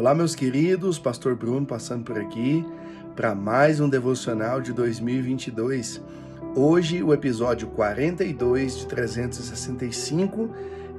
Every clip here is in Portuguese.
Olá, meus queridos, Pastor Bruno passando por aqui para mais um devocional de 2022. Hoje, o episódio 42 de 365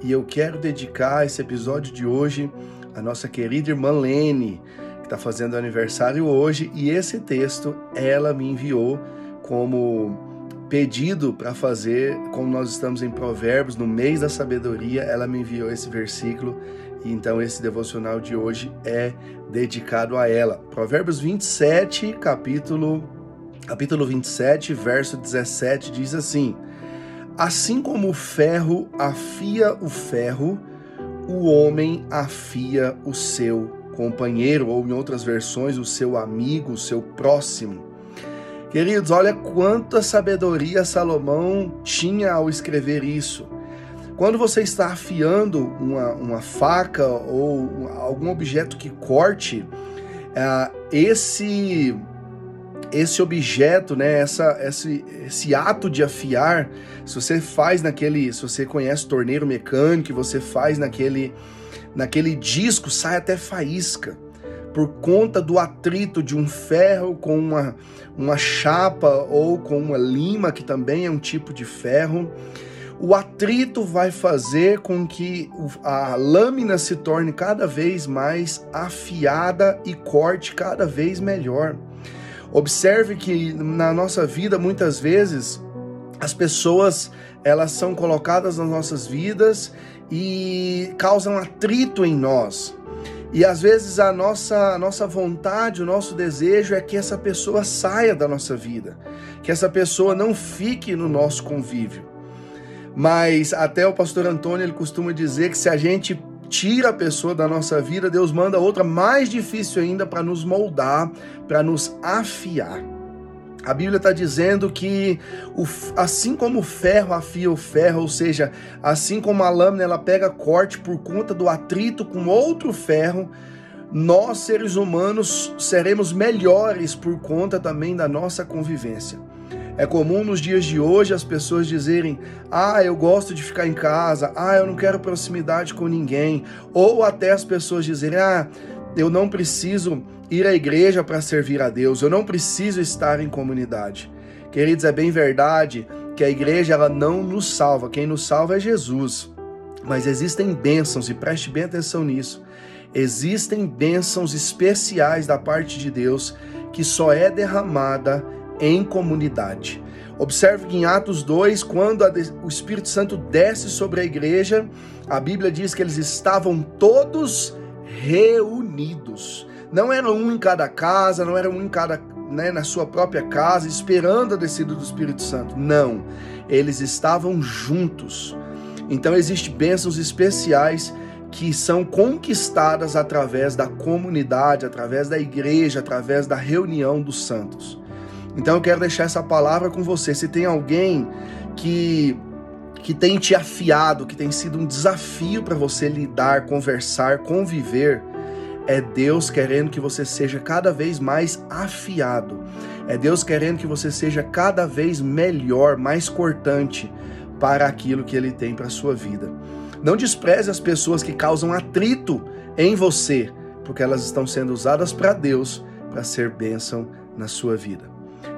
e eu quero dedicar esse episódio de hoje à nossa querida irmã Lene, que está fazendo aniversário hoje, e esse texto ela me enviou como pedido para fazer, como nós estamos em Provérbios, no mês da sabedoria, ela me enviou esse versículo e então esse devocional de hoje é dedicado a ela. Provérbios 27, capítulo capítulo 27, verso 17 diz assim: Assim como o ferro afia o ferro, o homem afia o seu companheiro, ou em outras versões, o seu amigo, o seu próximo. Queridos, olha quanta sabedoria Salomão tinha ao escrever isso. Quando você está afiando uma, uma faca ou algum objeto que corte, uh, esse esse objeto, né, essa, esse, esse ato de afiar, se você faz naquele, se você conhece torneiro mecânico, você faz naquele, naquele disco, sai até faísca por conta do atrito de um ferro com uma, uma chapa ou com uma lima, que também é um tipo de ferro. O atrito vai fazer com que a lâmina se torne cada vez mais afiada e corte cada vez melhor. Observe que na nossa vida muitas vezes as pessoas elas são colocadas nas nossas vidas e causam atrito em nós. E às vezes a nossa, a nossa vontade, o nosso desejo é que essa pessoa saia da nossa vida, que essa pessoa não fique no nosso convívio. Mas até o pastor Antônio ele costuma dizer que se a gente tira a pessoa da nossa vida, Deus manda outra mais difícil ainda para nos moldar, para nos afiar. A Bíblia está dizendo que o, assim como o ferro afia o ferro, ou seja, assim como a lâmina ela pega corte por conta do atrito com outro ferro, nós seres humanos seremos melhores por conta também da nossa convivência. É comum nos dias de hoje as pessoas dizerem: "Ah, eu gosto de ficar em casa. Ah, eu não quero proximidade com ninguém." Ou até as pessoas dizerem: "Ah, eu não preciso ir à igreja para servir a Deus, eu não preciso estar em comunidade. Queridos, é bem verdade que a igreja ela não nos salva, quem nos salva é Jesus. Mas existem bênçãos, e preste bem atenção nisso. Existem bênçãos especiais da parte de Deus que só é derramada em comunidade. Observe que em Atos 2, quando o Espírito Santo desce sobre a igreja, a Bíblia diz que eles estavam todos reunidos. Não era um em cada casa, não era um em cada, né, na sua própria casa, esperando a descida do Espírito Santo. Não, eles estavam juntos. Então existem bênçãos especiais que são conquistadas através da comunidade, através da igreja, através da reunião dos santos. Então eu quero deixar essa palavra com você. Se tem alguém que que tem te afiado, que tem sido um desafio para você lidar, conversar, conviver, é Deus querendo que você seja cada vez mais afiado. É Deus querendo que você seja cada vez melhor, mais cortante para aquilo que ele tem para sua vida. Não despreze as pessoas que causam atrito em você, porque elas estão sendo usadas para Deus para ser bênção na sua vida.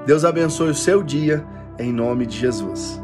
Deus abençoe o seu dia em nome de Jesus.